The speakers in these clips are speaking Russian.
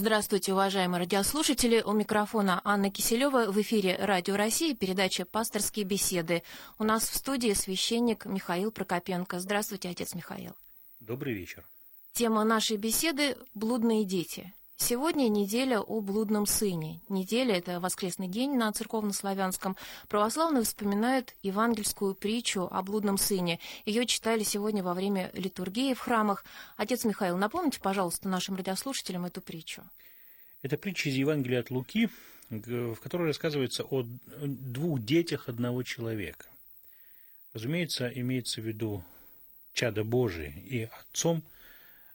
Здравствуйте, уважаемые радиослушатели. У микрофона Анна Киселева. В эфире Радио России, передача «Пасторские беседы». У нас в студии священник Михаил Прокопенко. Здравствуйте, отец Михаил. Добрый вечер. Тема нашей беседы – блудные дети. Сегодня неделя о блудном сыне. Неделя – это воскресный день на церковнославянском. Православные вспоминают евангельскую притчу о блудном сыне. Ее читали сегодня во время литургии в храмах. Отец Михаил, напомните, пожалуйста, нашим радиослушателям эту притчу. Это притча из Евангелия от Луки, в которой рассказывается о двух детях одного человека. Разумеется, имеется в виду чадо Божие и отцом –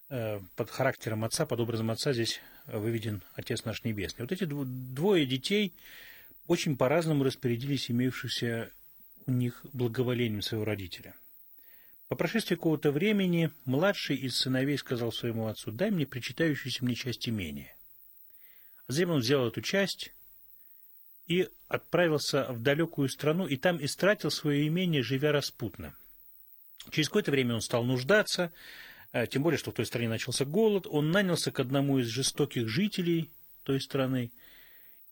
Э, под характером отца, под образом отца здесь выведен Отец наш Небесный. Вот эти двое детей очень по-разному распорядились имеющимся у них благоволением своего родителя. По прошествии какого-то времени младший из сыновей сказал своему отцу, дай мне причитающуюся мне часть имения. Затем он взял эту часть и отправился в далекую страну, и там истратил свое имение, живя распутно. Через какое-то время он стал нуждаться, тем более, что в той стране начался голод, он нанялся к одному из жестоких жителей той страны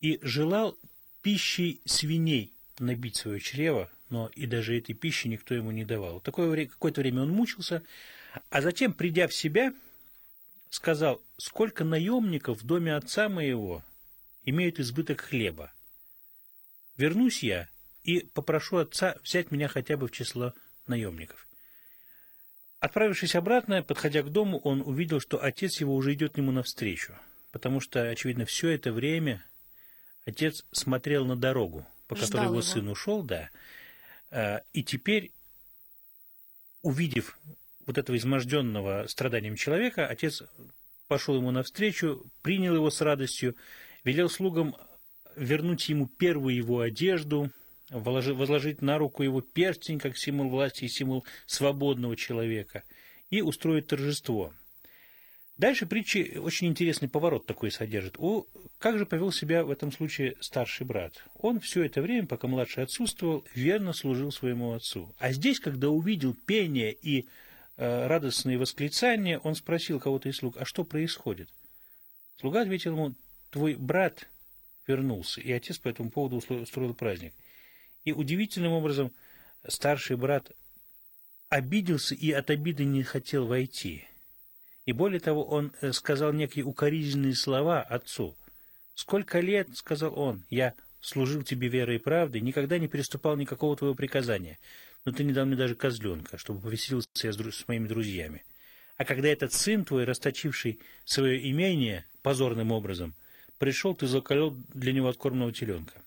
и желал пищей свиней набить свое чрево, но и даже этой пищи никто ему не давал. Такое, какое-то время он мучился, а затем, придя в себя, сказал, сколько наемников в доме отца моего имеют избыток хлеба. Вернусь я и попрошу отца взять меня хотя бы в число наемников. Отправившись обратно, подходя к дому, он увидел, что отец его уже идет к нему навстречу, потому что, очевидно, все это время отец смотрел на дорогу, по Ждал которой его, его. сын ушел, да, а, и теперь, увидев вот этого изможденного страданием человека, отец пошел ему навстречу, принял его с радостью, велел слугам вернуть ему первую его одежду – возложить на руку его перстень, как символ власти и символ свободного человека, и устроить торжество. Дальше притчи очень интересный поворот такой содержит. О, как же повел себя в этом случае старший брат? Он все это время, пока младший отсутствовал, верно служил своему отцу. А здесь, когда увидел пение и э, радостные восклицания, он спросил кого-то из слуг, а что происходит? Слуга ответил ему, твой брат вернулся, и отец по этому поводу устроил праздник. И удивительным образом старший брат обиделся и от обиды не хотел войти. И более того, он э, сказал некие укоризненные слова отцу. «Сколько лет, — сказал он, — я служил тебе верой и правдой, никогда не переступал никакого твоего приказания, но ты не дал мне даже козленка, чтобы повеселился я с моими друзьями. А когда этот сын твой, расточивший свое имение позорным образом, пришел, ты заколел для него откормленного теленка».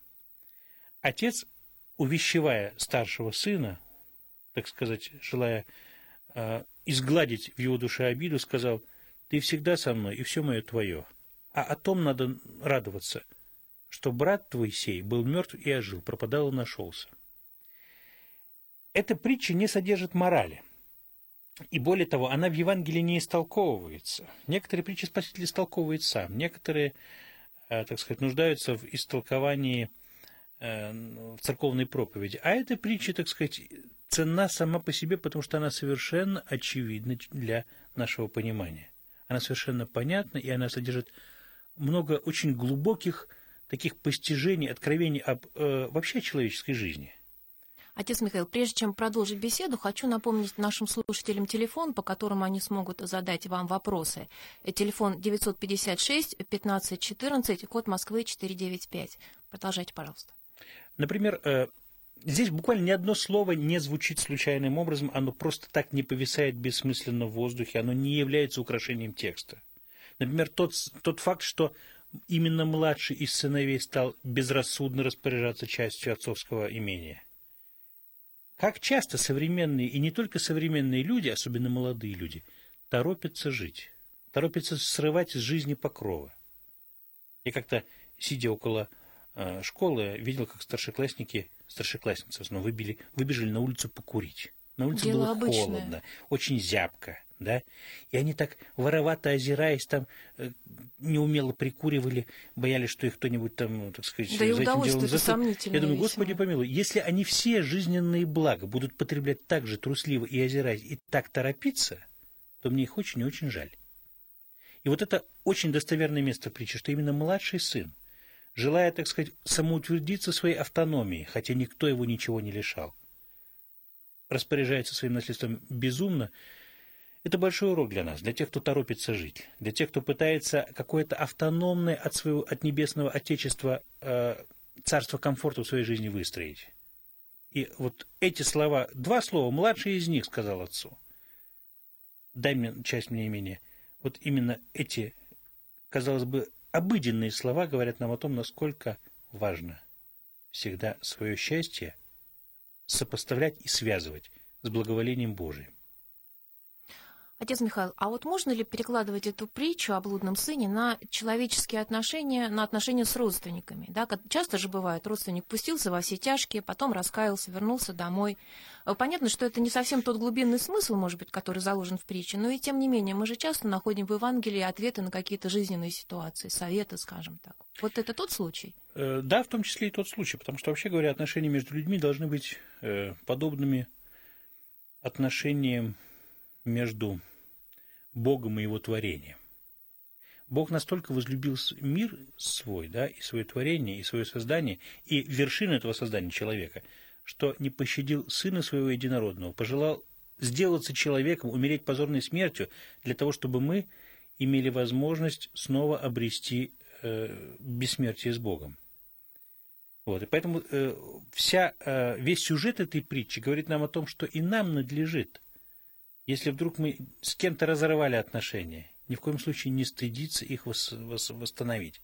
Отец увещевая старшего сына, так сказать, желая э, изгладить в его душе обиду, сказал, «Ты всегда со мной, и все мое твое. А о том надо радоваться, что брат твой сей был мертв и ожил, пропадал и нашелся». Эта притча не содержит морали. И более того, она в Евангелии не истолковывается. Некоторые притчи Спаситель истолковывает сам, некоторые, э, так сказать, нуждаются в истолковании – в церковной проповеди. А эта притча, так сказать, ценна сама по себе, потому что она совершенно очевидна для нашего понимания. Она совершенно понятна, и она содержит много очень глубоких таких постижений, откровений об э, вообще человеческой жизни. Отец Михаил, прежде чем продолжить беседу, хочу напомнить нашим слушателям телефон, по которому они смогут задать вам вопросы. Э, телефон 956 15 14, код Москвы 495. Продолжайте, пожалуйста. Например, э, здесь буквально ни одно слово не звучит случайным образом, оно просто так не повисает бессмысленно в воздухе, оно не является украшением текста. Например, тот, тот факт, что именно младший из сыновей стал безрассудно распоряжаться частью отцовского имения. Как часто современные, и не только современные люди, особенно молодые люди, торопятся жить, торопятся срывать из жизни покровы. Я как-то, сидя около школы видел, как старшеклассники, старшеклассницы основном, выбили, выбежали на улицу покурить. На улице Дело было обычное. холодно, очень зябко, да, и они так воровато озираясь там э, неумело прикуривали, боялись, что их кто-нибудь там, так сказать, да за этим делом заступит. Я думаю, Господи помилуй, если они все жизненные блага будут потреблять так же трусливо и озираясь, и так торопиться, то мне их очень и очень жаль. И вот это очень достоверное место в притче, что именно младший сын, желая, так сказать, самоутвердиться своей автономии, хотя никто его ничего не лишал, распоряжается своим наследством безумно, это большой урок для нас, для тех, кто торопится жить, для тех, кто пытается какое-то автономное от своего, от небесного Отечества э, царство комфорта в своей жизни выстроить. И вот эти слова, два слова, младший из них сказал отцу. Дай мне часть мне имения. Вот именно эти, казалось бы, обыденные слова говорят нам о том, насколько важно всегда свое счастье сопоставлять и связывать с благоволением Божиим. Отец Михаил, а вот можно ли перекладывать эту притчу о блудном сыне на человеческие отношения, на отношения с родственниками? Да? Часто же бывает, родственник пустился во все тяжкие, потом раскаялся, вернулся домой. Э, понятно, что это не совсем тот глубинный смысл, может быть, который заложен в притче, но и тем не менее, мы же часто находим в Евангелии ответы на какие-то жизненные ситуации, советы, скажем так. Вот это тот случай? Э, да, в том числе и тот случай, потому что, вообще говоря, отношения между людьми должны быть э, подобными отношениям между Богом и его творением. Бог настолько возлюбил мир свой, да, и свое творение, и свое создание, и вершину этого создания человека, что не пощадил сына своего единородного, пожелал сделаться человеком, умереть позорной смертью, для того, чтобы мы имели возможность снова обрести э, бессмертие с Богом. Вот, и поэтому э, вся, э, весь сюжет этой притчи говорит нам о том, что и нам надлежит если вдруг мы с кем-то разорвали отношения, ни в коем случае не стыдиться их восстановить.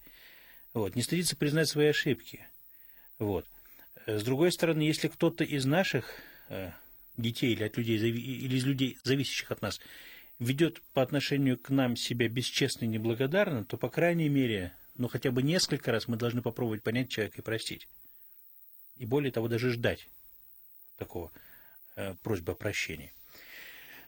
Вот, не стыдиться признать свои ошибки. Вот. Э, с другой стороны, если кто-то из наших э, детей или от людей, или из людей, зависящих от нас, ведет по отношению к нам себя бесчестно и неблагодарно, то, по крайней мере, ну, хотя бы несколько раз мы должны попробовать понять человека и простить. И более того, даже ждать такого э, просьбы о прощении.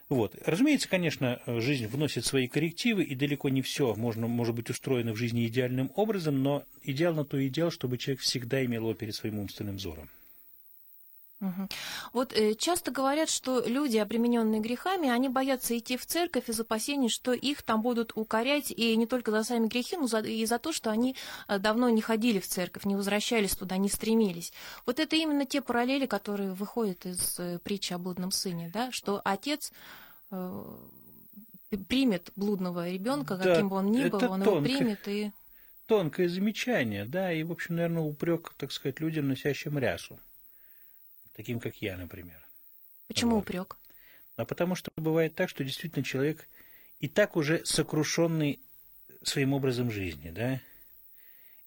Вот. Разумеется, конечно, жизнь вносит свои коррективы, и далеко не все можно, может быть устроено в жизни идеальным образом, но идеал на то идеал, чтобы человек всегда имел его перед своим умственным взором. Угу. Вот э, часто говорят, что люди, обремененные грехами, они боятся идти в церковь из опасений, что их там будут укорять, и не только за сами грехи, но за, и за то, что они э, давно не ходили в церковь, не возвращались туда, не стремились. Вот это именно те параллели, которые выходят из э, притчи о блудном сыне, да, что отец э, примет блудного ребенка, да, каким бы он ни был, он тонко, его примет и... Тонкое замечание, да, и, в общем, наверное, упрек, так сказать, людям, носящим рясу таким как я, например. Почему вот. упрек? А потому что бывает так, что действительно человек и так уже сокрушенный своим образом жизни, да,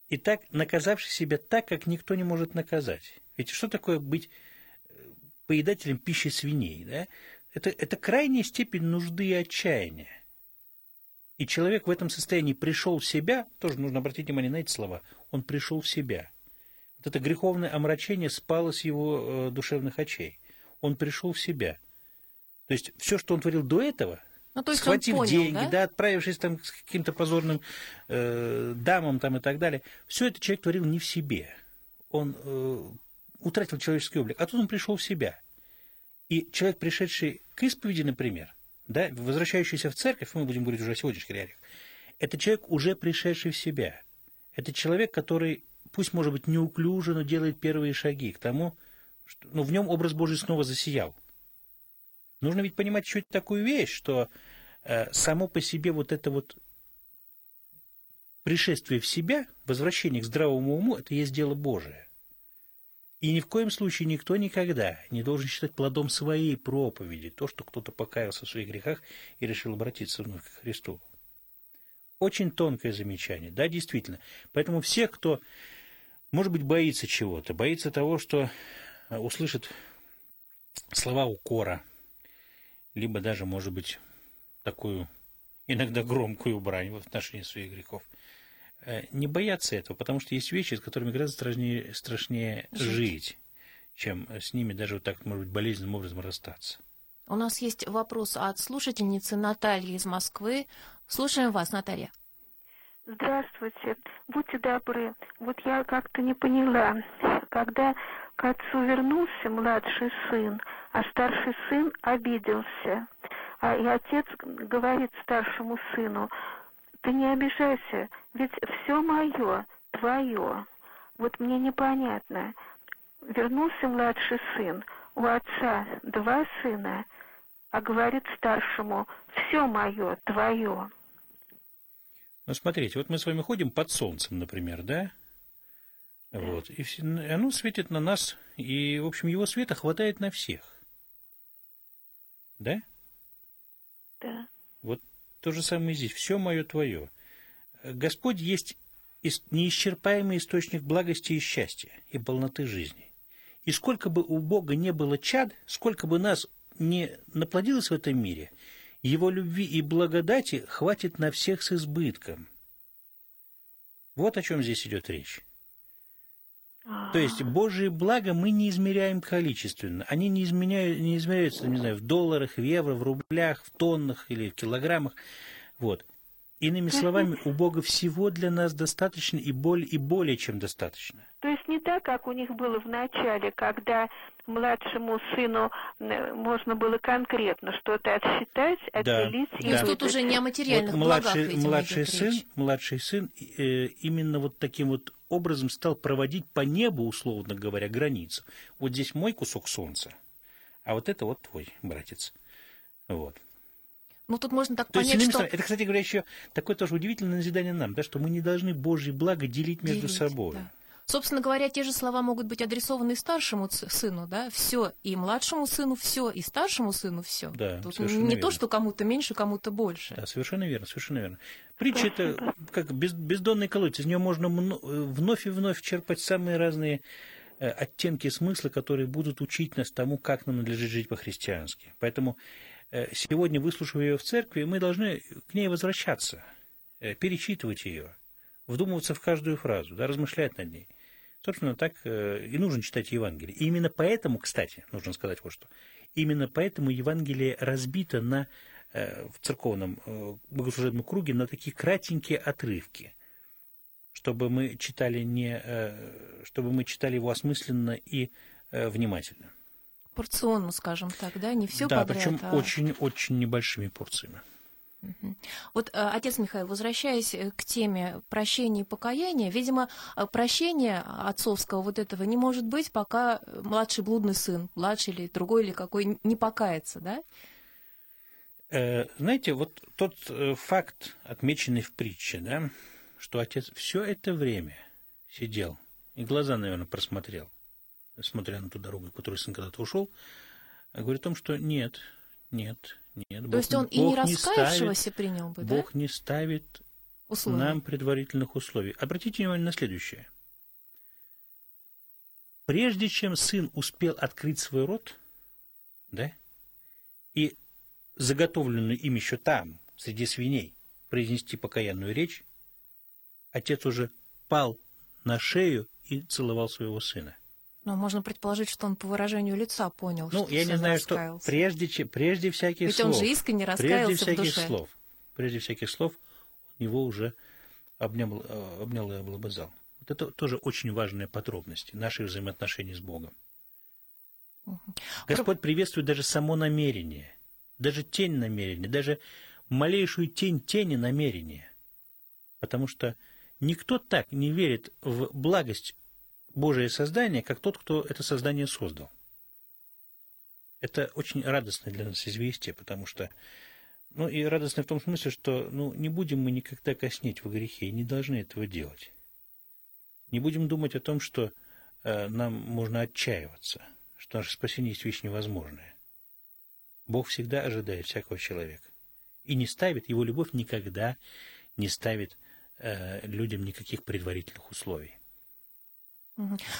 и так наказавший себя так, как никто не может наказать. Ведь что такое быть э, поедателем пищи свиней, да? Это, это крайняя степень нужды и отчаяния. И человек в этом состоянии пришел в себя, тоже нужно обратить внимание на эти слова, он пришел в себя – вот это греховное омрачение спало с его э, душевных очей. Он пришел в себя. То есть все, что он творил до этого, ну, то есть схватив понял, деньги, да? да, отправившись там к каким-то позорным э, дамам там и так далее, все это человек творил не в себе. Он э, утратил человеческий облик, а тут он пришел в себя. И человек, пришедший к исповеди, например, да, возвращающийся в церковь, мы будем говорить уже о сегодняшних реалиях, это человек, уже пришедший в себя. Это человек, который пусть, может быть, неуклюже, но делает первые шаги к тому, что ну, в нем образ Божий снова засиял. Нужно ведь понимать еще такую вещь, что э, само по себе вот это вот пришествие в себя, возвращение к здравому уму, это есть дело Божие. И ни в коем случае никто никогда не должен считать плодом своей проповеди то, что кто-то покаялся в своих грехах и решил обратиться вновь к Христу. Очень тонкое замечание, да, действительно. Поэтому все, кто может быть, боится чего-то, боится того, что э, услышит слова укора, либо даже, может быть, такую иногда громкую брань в отношении своих грехов. Э, не бояться этого, потому что есть вещи, с которыми гораздо страшнее, страшнее жить. жить, чем с ними даже вот так, может быть, болезненным образом расстаться. У нас есть вопрос от слушательницы Натальи из Москвы. Слушаем вас, Наталья. Здравствуйте. Будьте добры. Вот я как-то не поняла, когда к отцу вернулся младший сын, а старший сын обиделся, а и отец говорит старшему сыну, ты не обижайся, ведь все мое, твое. Вот мне непонятно. Вернулся младший сын, у отца два сына, а говорит старшему, все мое, твое. Ну, смотрите, вот мы с вами ходим под солнцем, например, да? Вот. И оно светит на нас, и, в общем, его света хватает на всех. Да? Да. Вот то же самое здесь. Все мое твое. Господь есть неисчерпаемый источник благости и счастья и полноты жизни. И сколько бы у Бога не было чад, сколько бы нас не наплодилось в этом мире, Его любви и благодати хватит на всех с избытком. Вот о чем здесь идет речь. То есть Божие благо мы не измеряем количественно. Они не, изменяют, не измеряются, не знаю, в долларах, в евро, в рублях, в тоннах или в килограммах. Вот. Иными словами, у Бога всего для нас достаточно и более, и более чем достаточно. То есть не так, как у них было в начале, когда младшему сыну можно было конкретно что-то отсчитать, отделить. Да, и да. тут уже не о материальных вот младший, благах, младший сын, речь. младший сын э, именно вот таким вот образом стал проводить по небу, условно говоря, границу. Вот здесь мой кусок солнца, а вот это вот твой, братец. Вот. Ну, тут можно так То понять, есть, что... Это, кстати говоря, еще такое тоже удивительное назидание нам, да, что мы не должны Божье благо делить между делить, собой. Да. Собственно говоря, те же слова могут быть адресованы и старшему сыну, да, все, и младшему сыну все, и старшему сыну все. Да, Тут совершенно не верно. то, что кому-то меньше, кому-то больше. Да, совершенно верно, совершенно верно. Притча это как без, бездонный колодец, из нее можно вновь и вновь черпать самые разные э, оттенки смысла, которые будут учить нас тому, как нам надлежит жить по-христиански. Поэтому э, сегодня, выслушав ее в церкви, мы должны к ней возвращаться, э, перечитывать ее, вдумываться в каждую фразу, да, размышлять над ней. Собственно, так э, и нужно читать Евангелие. И именно поэтому, кстати, нужно сказать вот что, именно поэтому Евангелие разбито на, э, в церковном э, богослужебном круге на такие кратенькие отрывки, чтобы мы читали, не, чтобы мы читали его осмысленно и внимательно. Порционно, скажем так, да, не все да, подряд. причем а... очень-очень небольшими порциями. Вот, э, отец Михаил, возвращаясь э, к теме прощения и покаяния, видимо, э, прощения отцовского вот этого не может быть, пока младший блудный сын, младший или другой или какой, не покается, да? Знаете, вот тот факт, отмеченный в притче, да, что отец все это время сидел и глаза, наверное, просмотрел, смотря на ту дорогу, которую сын когда-то ушел, говорит о том, что нет, нет, нет. То Бог, есть он и не раскаявшегося ставит, принял бы, да? Бог не ставит условий. нам предварительных условий. Обратите внимание на следующее. Прежде чем сын успел открыть свой рот, да, и заготовленную им еще там, среди свиней, произнести покаянную речь, отец уже пал на шею и целовал своего сына. Но можно предположить, что он по выражению лица понял, ну, что я не знаю, что прежде, прежде всяких Ведь слов. он же искренне раскаялся прежде всяких в душе. слов. Прежде всяких слов он его уже обнял, э, обнял и облобызал. Вот это тоже очень важные подробности наших взаимоотношений с Богом. Угу. Господь приветствует даже само намерение, даже тень намерения, даже малейшую тень тени намерения. Потому что никто так не верит в благость Божие создание, как тот, кто это создание создал. Это очень радостное для нас известие, потому что, ну и радостное в том смысле, что ну, не будем мы никогда коснеть во грехе и не должны этого делать. Не будем думать о том, что э, нам можно отчаиваться, что наше спасение есть вещь невозможная. Бог всегда ожидает всякого человека и не ставит, его любовь никогда не ставит э, людям никаких предварительных условий.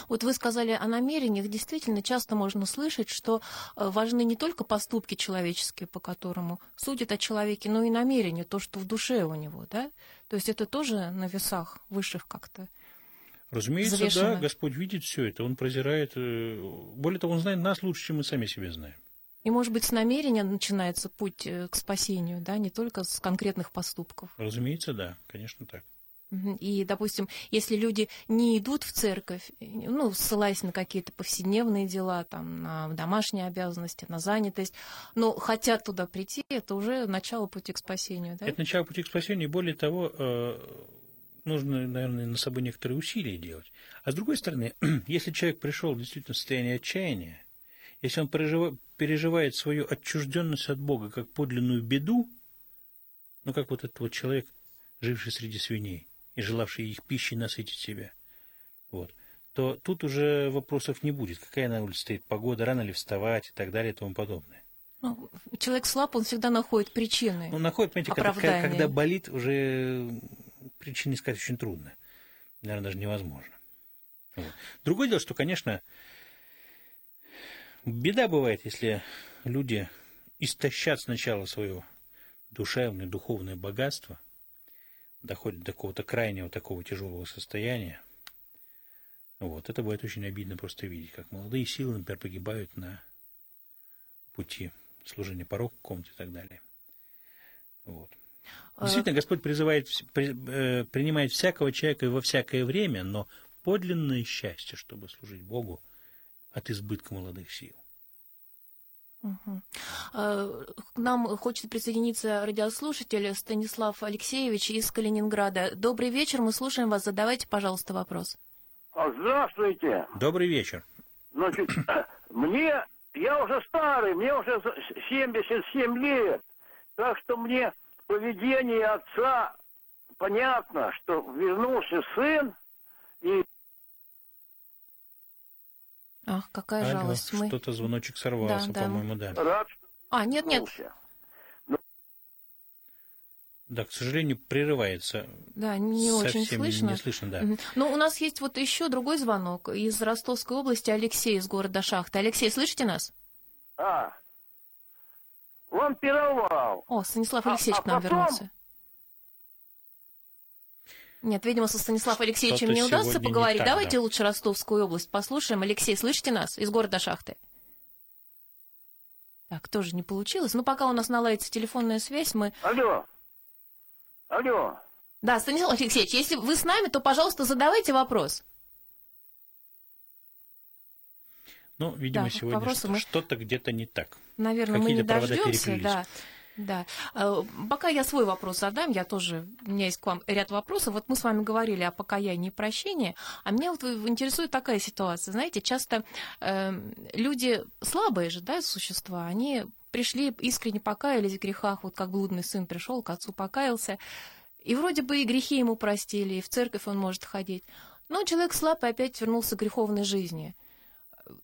Вот вы сказали о намерениях. Действительно, часто можно слышать, что э, важны не только поступки человеческие, по которому судят о человеке, но и намерения, то, что в душе у него, да? То есть это тоже на весах высших как-то Разумеется, взвешено. да, Господь видит все это, Он прозирает, э, более того, Он знает нас лучше, чем мы сами себя знаем. И, может быть, с намерения начинается путь э, к спасению, да, не только с конкретных поступков. Разумеется, да, конечно так. И, допустим, если люди не идут в церковь, ну, ссылаясь на какие-то повседневные дела, там, на домашние обязанности, на занятость, но хотят туда прийти, это уже начало пути к спасению, да? Это начало пути к спасению, и более того, э, нужно, наверное, на собой некоторые усилия делать. А с другой стороны, если человек пришел действительно в состояние отчаяния, если он переживает свою отчужденность от Бога как подлинную беду, ну, как вот этот вот человек, живший среди свиней, и желавший их пищей насытить себя, вот, то тут уже вопросов не будет. Какая на улице стоит погода, рано ли вставать и так далее и тому подобное. Ну, человек слаб, он всегда находит причины. Ну, находит, понимаете, когда, когда болит, уже причины искать очень трудно. Наверное, даже невозможно. Вот. Другое дело, что, конечно, беда бывает, если люди истощат сначала свое душевное, духовное богатство – доходит до какого-то крайнего такого тяжелого состояния, вот, это будет очень обидно просто видеть, как молодые силы, например, погибают на пути служения порог комнате и так далее. Вот. А Действительно, Господь призывает, при, э, принимает всякого человека во всякое время, но подлинное счастье, чтобы служить Богу от избытка молодых сил. Угу. К нам хочет присоединиться радиослушатель Станислав Алексеевич из Калининграда. Добрый вечер, мы слушаем вас. Задавайте, пожалуйста, вопрос. А, здравствуйте. Добрый вечер. Значит, мне, я уже старый, мне уже 77 лет, так что мне поведение отца понятно, что вернулся сын, и Ах, какая Алло, жалость. Мы... Что-то звоночек сорвался, да, по-моему, да. Рад, а, нет, нет. Да, к сожалению, прерывается. Да, не Совсем очень слышно. Не слышно, да. Но у нас есть вот еще другой звонок из Ростовской области, Алексей из города Шахта. Алексей, слышите нас? А, он пировал. О, Станислав Алексеевич а, а к нам потом... вернулся. Нет, видимо, со Станиславом Алексеевичем не удастся поговорить. Так, Давайте да. лучше Ростовскую область послушаем. Алексей, слышите нас из города Шахты? Так, тоже не получилось. Ну, пока у нас наладится телефонная связь, мы... Алло. Алло. Да, Станислав Алексеевич, если вы с нами, то, пожалуйста, задавайте вопрос. Ну, видимо, да, сегодня что- мы... что-то где-то не так. Наверное, Какие-то мы не дождемся, да. Да. Э, пока я свой вопрос задам, я тоже, у меня есть к вам ряд вопросов. Вот мы с вами говорили о покаянии и прощении, а меня вот интересует такая ситуация. Знаете, часто э, люди слабые же, да, существа, они пришли, искренне покаялись в грехах, вот как блудный сын пришел к отцу, покаялся, и вроде бы и грехи ему простили, и в церковь он может ходить. Но человек слаб и опять вернулся к греховной жизни –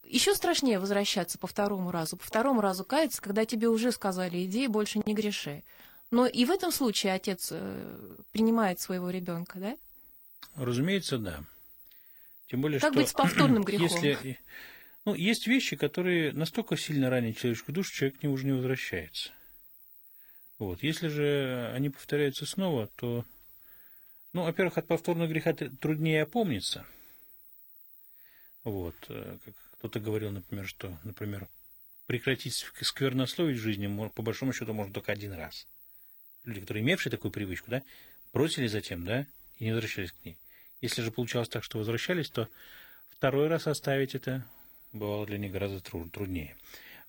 еще страшнее возвращаться по второму разу. По второму разу каяться, когда тебе уже сказали, иди больше не греши. Но и в этом случае отец э, принимает своего ребенка, да? Разумеется, да. Тем более, как что быть с повторным грехом? Если, ну, есть вещи, которые настолько сильно ранят человеческую душу, человек к ним уже не возвращается. Вот. Если же они повторяются снова, то, ну, во-первых, от повторного греха труднее опомниться. Вот, э, как кто-то говорил, например, что, например, прекратить сквернословить в жизни, по большому счету, можно только один раз. Люди, которые имевшие такую привычку, да, бросили затем, да, и не возвращались к ней. Если же получалось так, что возвращались, то второй раз оставить это бывало для них гораздо труднее.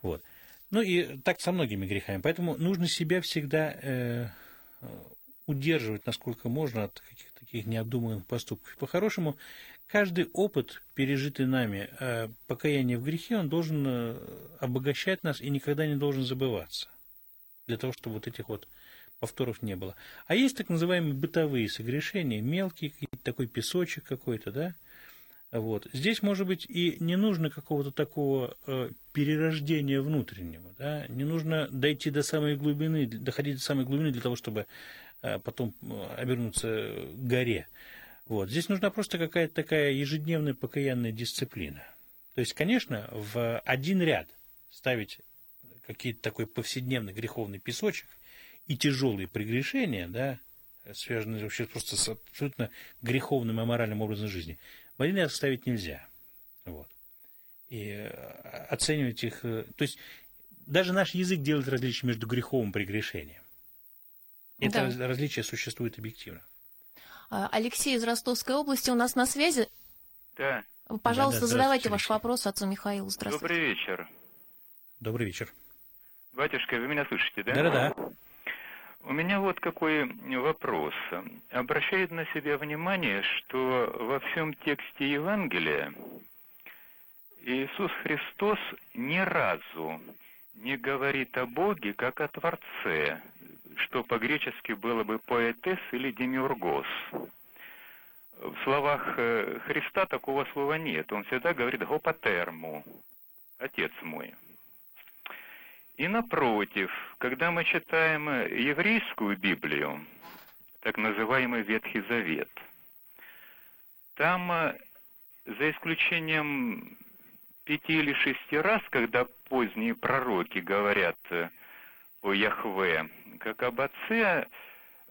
Вот. Ну и так со многими грехами. Поэтому нужно себя всегда э, удерживать, насколько можно, от каких-то таких необдуманных поступков. По-хорошему, каждый опыт, пережитый нами, э, покаяние в грехе, он должен э, обогащать нас и никогда не должен забываться. Для того, чтобы вот этих вот повторов не было. А есть так называемые бытовые согрешения, мелкие, такой песочек какой-то, да? Вот. Здесь, может быть, и не нужно какого-то такого э, перерождения внутреннего, да? не нужно дойти до самой глубины, доходить до самой глубины для того, чтобы потом э, обернуться горе. Вот. Здесь нужна просто какая-то такая ежедневная покаянная дисциплина. То есть, конечно, в один ряд ставить какие-то такой повседневный греховный песочек и тяжелые прегрешения, да, связанные вообще просто с абсолютно греховным и моральным образом жизни, в один ряд ставить нельзя. Вот. И э, оценивать их... Э, то есть, даже наш язык делает различие между греховым прегрешением. Это да. различие существует объективно. А, Алексей из Ростовской области у нас на связи. Да. Пожалуйста, Да, да, задавайте ваш вопрос отцу Михаилу. Здравствуйте. Добрый вечер. Добрый вечер. Батюшка, вы меня слышите, да? Да-да-да. У меня вот какой вопрос. Обращает на себя внимание, что во всем тексте Евангелия Иисус Христос ни разу не говорит о Боге как о Творце, что по-гречески было бы поэтес или демиургос. В словах э, Христа такого слова нет. Он всегда говорит «гопатерму», «отец мой». И напротив, когда мы читаем еврейскую Библию, так называемый Ветхий Завет, там, э, за исключением пяти или шести раз, когда поздние пророки говорят э, о Яхве, как об Отце,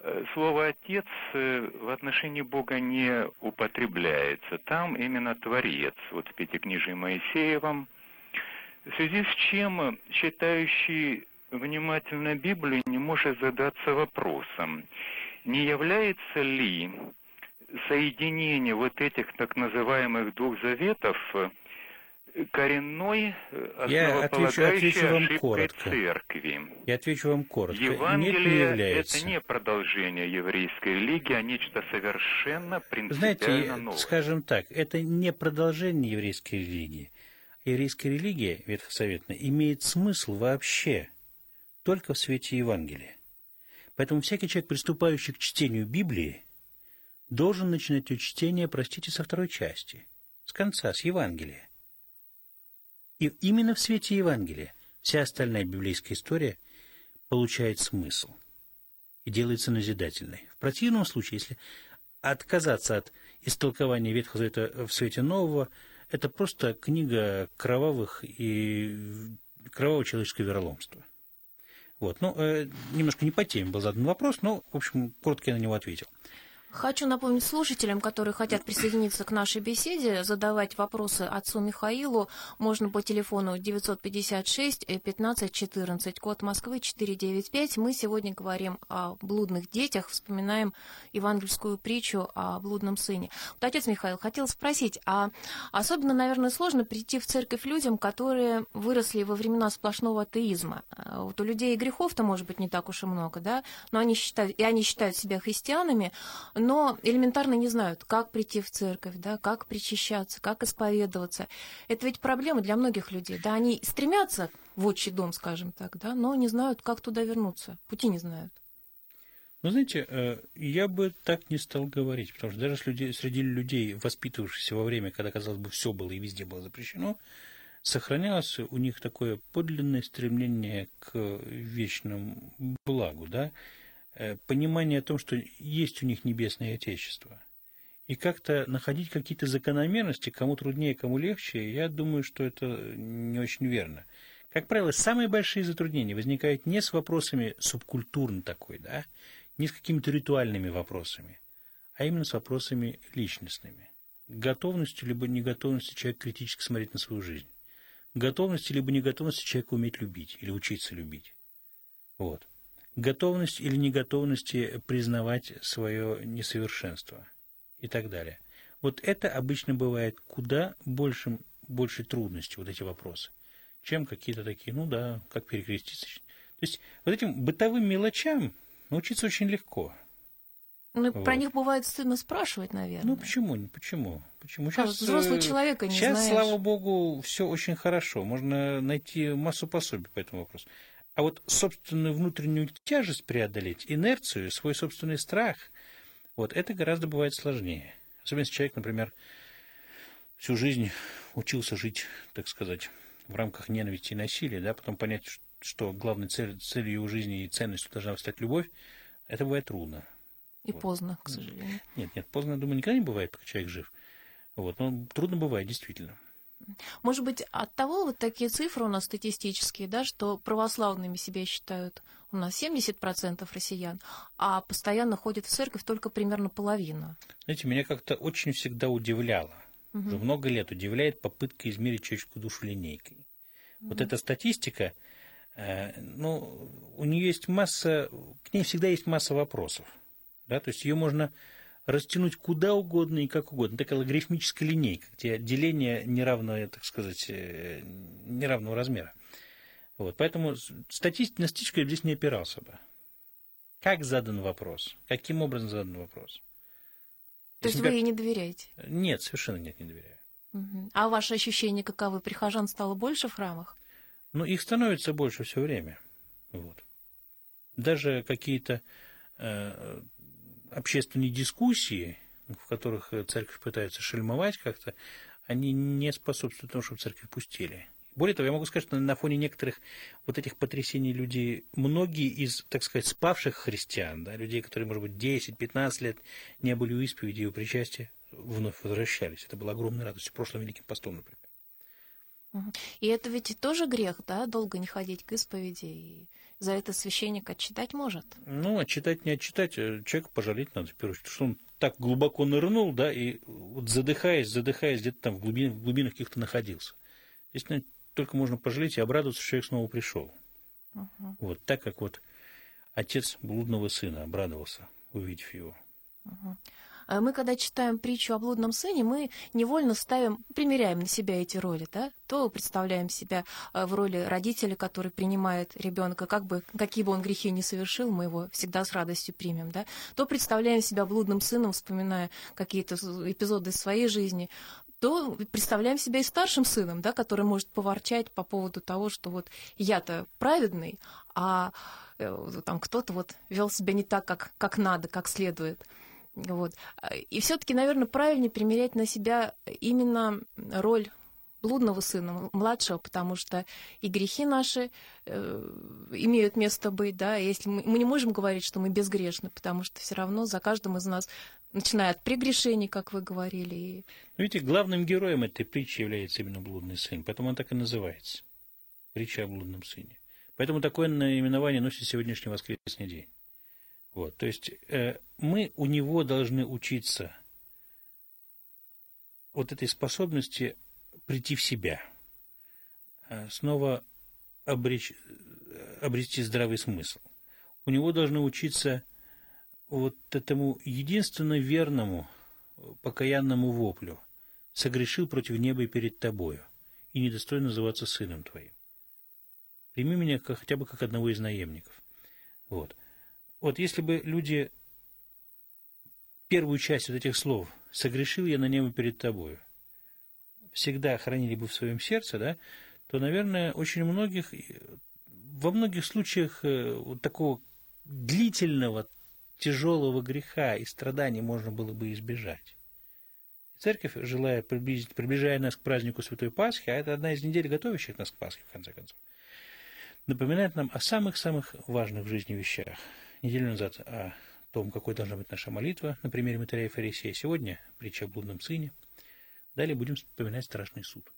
э, слово «отец» э, в отношении Бога не употребляется. Там именно Творец. Вот в Пятикнижии Моисеевом в связи с чем читающий внимательно Библию не может задаться вопросом, не является ли соединение вот этих так называемых двух заветов коренной, Я отвечу- отвечу вам коротко. церкви? Я отвечу вам коротко. Нет, не Евангелие является. это не продолжение еврейской религии, а нечто совершенно принципиально Знаете, новое. скажем так, это не продолжение еврейской религии. Еврейская религия, ветхосоветная, имеет смысл вообще только в свете Евангелия. Поэтому всякий человек, приступающий к чтению Библии, должен начинать ее чтение, простите, со второй части, с конца, с Евангелия. И именно в свете Евангелия вся остальная библейская история получает смысл и делается назидательной. В противном случае, если отказаться от истолкования Ветхого Завета в свете Нового, это просто книга кровавых и кровавого человеческого вероломства. Вот. Ну, э, немножко не по теме был задан вопрос, но, в общем, коротко я на него ответил. Хочу напомнить слушателям, которые хотят присоединиться к нашей беседе, задавать вопросы отцу Михаилу. Можно по телефону 956 15 14, код Москвы 495. Мы сегодня говорим о блудных детях, вспоминаем евангельскую притчу о блудном сыне. Вот, отец Михаил, хотел спросить, а особенно, наверное, сложно прийти в церковь людям, которые выросли во времена сплошного атеизма. А Вот у людей грехов-то, может быть, не так уж и много, да, но они считают, и они считают себя христианами, но элементарно не знают, как прийти в церковь, да, как причащаться, как исповедоваться. Это ведь проблема для многих людей. Да, они стремятся в отчий дом, скажем так, да, но не знают, как туда вернуться. Пути не знают. Ну, знаете, э, я бы так не стал говорить, потому что даже среди людей, воспитывавшихся во время, когда, казалось бы, все было и везде было запрещено, сохранялось у них такое подлинное стремление к вечному благу, да, Э, понимание о том, что есть у них небесное Отечество. И как-то находить какие-то закономерности, кому труднее, кому легче, я думаю, что это не очень верно. Как правило, самые большие затруднения возникают не с вопросами субкультурно такой, да, не с какими-то ритуальными вопросами, а именно с вопросами личностными. Готовностью либо неготовностью человека критически смотреть на свою жизнь. Готовностью либо неготовностью человека уметь любить или учиться любить. Вот. Готовность или неготовности признавать свое несовершенство и так далее. Вот это обычно бывает куда большим, большей трудностью, вот эти вопросы, чем какие-то такие, ну да, как перекреститься. То есть вот этим бытовым мелочам научиться очень легко. Ну, Вот. про них бывает стыдно спрашивать, наверное. Ну почему? Почему? Почему? Как взрослого э, человека не Сейчас, знаешь. слава богу, все очень хорошо. Можно найти массу пособий по этому вопросу. А вот собственную внутреннюю тяжесть преодолеть, инерцию, свой собственный страх, вот это гораздо бывает сложнее. Особенно если человек, например, всю жизнь учился жить, так сказать, в рамках ненависти и насилия, да, потом понять, что главной цель- целью его жизни и ценностью должна стать любовь, это бывает трудно. И поздно, к сожалению. Нет, нет, поздно, я думаю, никогда не бывает, пока человек жив. Вот, но трудно бывает, действительно. Может быть, от того вот такие цифры у нас статистические, да, что православными себя считают у нас 70% россиян, а постоянно ходят в церковь только примерно половина. Знаете, меня как-то очень всегда удивляло, уже много лет удивляет попытка измерить человеческую душу линейкой. Вот эта статистика, э, ну, у нее есть масса, к ней всегда есть масса вопросов. Да? То есть ее можно растянуть куда угодно и как угодно. Такая логарифмическая линейка, где деление неравного, так сказать, э, неравного размера. Вот, поэтому статистика здесь не опирался бы. Как задан вопрос? Каким образом задан вопрос? То есть вы ей не доверяете? Нет, совершенно нет, не доверяю. Угу. А ваши ощущения каковы? Прихожан стало больше в храмах? Ну, их становится больше все время. Вот. Даже какие-то э, общественные дискуссии, в которых церковь пытается шельмовать как-то, они не способствуют тому, чтобы церковь пустили. Более того, я могу сказать, что на фоне некоторых вот этих потрясений людей, многие из, так сказать, спавших христиан, да, людей, которые, может быть, 10-15 лет не были у исповеди и у причастия, вновь возвращались. Это была огромная радость в прошлом Великим постом, например. И это ведь тоже грех, да, долго не ходить к исповеди, и за это священник отчитать может? Ну, отчитать не отчитать, а человека пожалеть надо, в первую очередь, что он так глубоко нырнул, да, и вот задыхаясь, задыхаясь, где-то там в, глубин, в глубинах каких-то находился. Здесь только можно пожалеть и обрадоваться, что человек снова пришел. Uh-huh. Вот так, как вот отец блудного сына обрадовался, увидев его. Uh-huh. Мы, когда читаем притчу о блудном сыне, мы невольно ставим, примеряем на себя эти роли, да? То представляем себя э, в роли родителя, который принимает ребенка, как бы, какие бы он грехи ни совершил, мы его всегда с радостью примем, да? То представляем себя блудным сыном, вспоминая какие-то эпизоды своей жизни, то представляем себя и старшим сыном, да, который может поворчать по поводу того, что вот я-то праведный, а э, там кто-то вот вел себя не так, как, как надо, как следует. Вот. И все-таки, наверное, правильнее примерять на себя именно роль блудного сына, младшего, потому что и грехи наши э, имеют место быть, да, если мы, мы не можем говорить, что мы безгрешны, потому что все равно за каждым из нас, начиная от прегрешений, как вы говорили. И... Ну, видите, главным героем этой притчи является именно блудный сын, поэтому он так и называется. Притча о блудном сыне. Поэтому такое наименование носит сегодняшний воскресный день. Вот, то есть э, мы у него должны учиться вот этой способности прийти в себя, э, снова обречь, обрести здравый смысл. У него должны учиться вот этому единственно верному покаянному воплю «Согрешил против неба и перед тобою, и недостоин называться сыном твоим». Прими меня хотя бы как одного из наемников. Вот. Вот если бы люди первую часть вот этих слов «согрешил я на небо перед тобою» всегда хранили бы в своем сердце, да, то, наверное, очень многих, во многих случаях э, вот такого длительного, тяжелого греха и страданий можно было бы избежать. Церковь, желая приблизить, приближая нас к празднику Святой Пасхи, а это одна из недель, готовящих нас к Пасхе, в конце концов, напоминает нам о самых-самых важных в жизни вещах – неделю назад о том, какой должна быть наша молитва на примере Матаря и Фарисея. Сегодня притча о блудном сыне. Далее будем вспоминать страшный суд.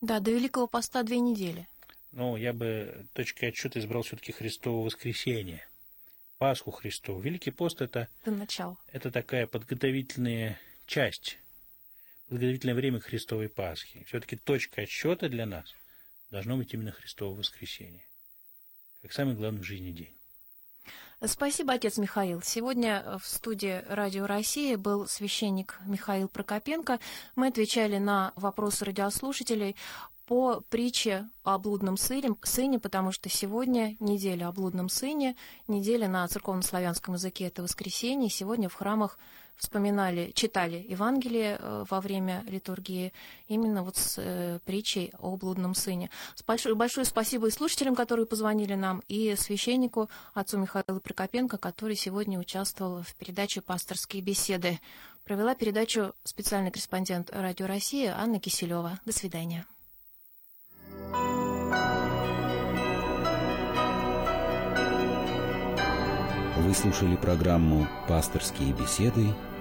Да, до Великого Поста две недели. Но я бы точкой отсчета избрал все-таки Христово воскресенье. Пасху Христову. Великий пост это, это, начало. это такая подготовительная часть, подготовительное время Христовой Пасхи. Все-таки точка отсчета для нас должно быть именно Христово воскресенье, как самый главный в жизни день. Спасибо, отец Михаил. Сегодня э, в студии Радио России был священник Михаил Прокопенко. Мы отвечали на вопросы радиослушателей по притче о блудном сыне, сыне, потому что сегодня неделя о блудном сыне, неделя на церковно-славянском языке – это воскресенье. Сегодня в храмах вспоминали, читали Евангелие э, во время литургии именно вот с э, притчей о блудном сыне. Большое, спасибо и слушателям, которые позвонили нам, и священнику отцу Михаилу Прокопенко, который сегодня участвовал в передаче «Пасторские беседы». Провела передачу специальный корреспондент Радио России Анна Киселева. До свидания. Вы слушали программу «Пасторские беседы»